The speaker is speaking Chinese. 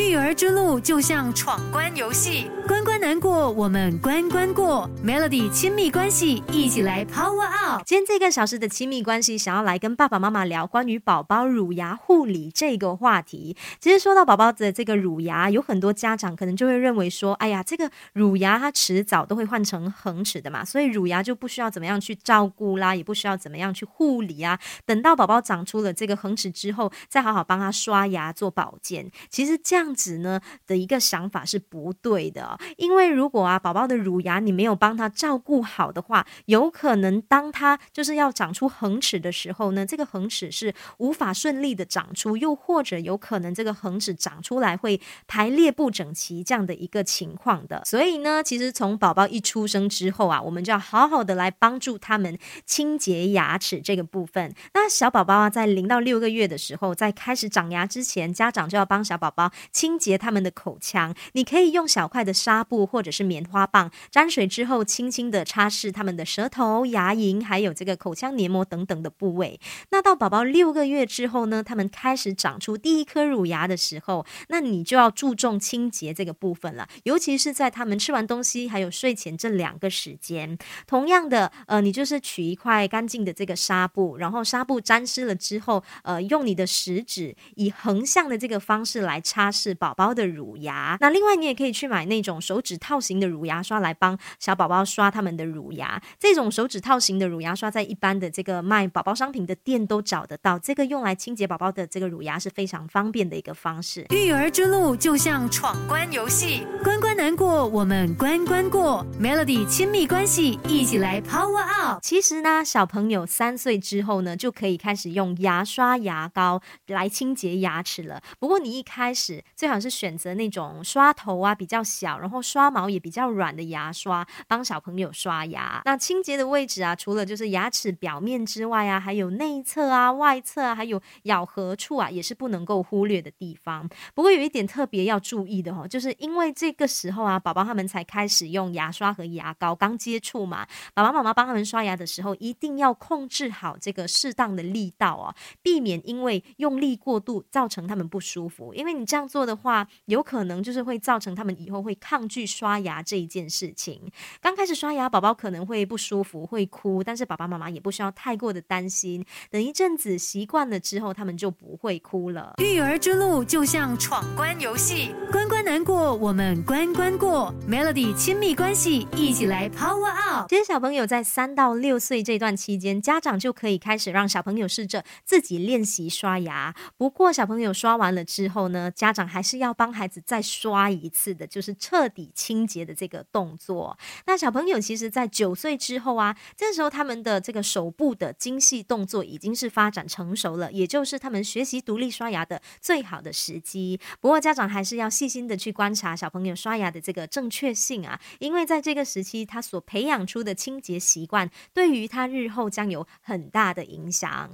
育儿之路就像闯关游戏，关关难过，我们关关过。Melody 亲密关系，一起来 Power Up。今天这个小时的亲密关系，想要来跟爸爸妈妈聊关于宝宝乳牙护理这个话题。其实说到宝宝的这个乳牙，有很多家长可能就会认为说，哎呀，这个乳牙它迟早都会换成恒齿的嘛，所以乳牙就不需要怎么样去照顾啦，也不需要怎么样去护理啊。等到宝宝长出了这个恒齿之后，再好好帮他刷牙做保健。其实这样。样子呢的一个想法是不对的，因因为如果啊宝宝的乳牙你没有帮他照顾好的话，有可能当他就是要长出恒齿的时候呢，这个恒齿是无法顺利的长出，又或者有可能这个恒齿长出来会排列不整齐这样的一个情况的。所以呢，其实从宝宝一出生之后啊，我们就要好好的来帮助他们清洁牙齿这个部分。那小宝宝啊，在零到六个月的时候，在开始长牙之前，家长就要帮小宝宝。清洁他们的口腔，你可以用小块的纱布或者是棉花棒沾水之后，轻轻的擦拭他们的舌头、牙龈，还有这个口腔黏膜等等的部位。那到宝宝六个月之后呢，他们开始长出第一颗乳牙的时候，那你就要注重清洁这个部分了，尤其是在他们吃完东西还有睡前这两个时间。同样的，呃，你就是取一块干净的这个纱布，然后纱布沾湿了之后，呃，用你的食指以横向的这个方式来擦拭。宝宝的乳牙，那另外你也可以去买那种手指套型的乳牙刷来帮小宝宝刷他们的乳牙。这种手指套型的乳牙刷在一般的这个卖宝宝商品的店都找得到。这个用来清洁宝宝的这个乳牙是非常方便的一个方式。育儿之路就像闯关游戏，关关难过，我们关关过。Melody 亲密关系，一起来 Power Up。其实呢，小朋友三岁之后呢，就可以开始用牙刷、牙膏来清洁牙齿了。不过你一开始。最好是选择那种刷头啊比较小，然后刷毛也比较软的牙刷，帮小朋友刷牙。那清洁的位置啊，除了就是牙齿表面之外啊，还有内侧啊、外侧啊，还有咬合处啊，也是不能够忽略的地方。不过有一点特别要注意的哦，就是因为这个时候啊，宝宝他们才开始用牙刷和牙膏，刚接触嘛，爸爸妈妈帮他们刷牙的时候，一定要控制好这个适当的力道哦，避免因为用力过度造成他们不舒服。因为你这样做。的话，有可能就是会造成他们以后会抗拒去刷牙这一件事情。刚开始刷牙，宝宝可能会不舒服，会哭，但是爸爸妈妈也不需要太过的担心。等一阵子习惯了之后，他们就不会哭了。育儿之路就像闯关游戏，关关难过，我们关关过。Melody 亲密关系，一起来 Power Up。其实小朋友在三到六岁这段期间，家长就可以开始让小朋友试着自己练习刷牙。不过小朋友刷完了之后呢，家长还是要帮孩子再刷一次的，就是彻底清洁的这个动作。那小朋友其实，在九岁之后啊，这时候他们的这个手部的精细动作已经是发展成熟了，也就是他们学习独立刷牙的最好的时机。不过家长还是要细心去观察小朋友刷牙的这个正确性啊，因为在这个时期，他所培养出的清洁习惯，对于他日后将有很大的影响。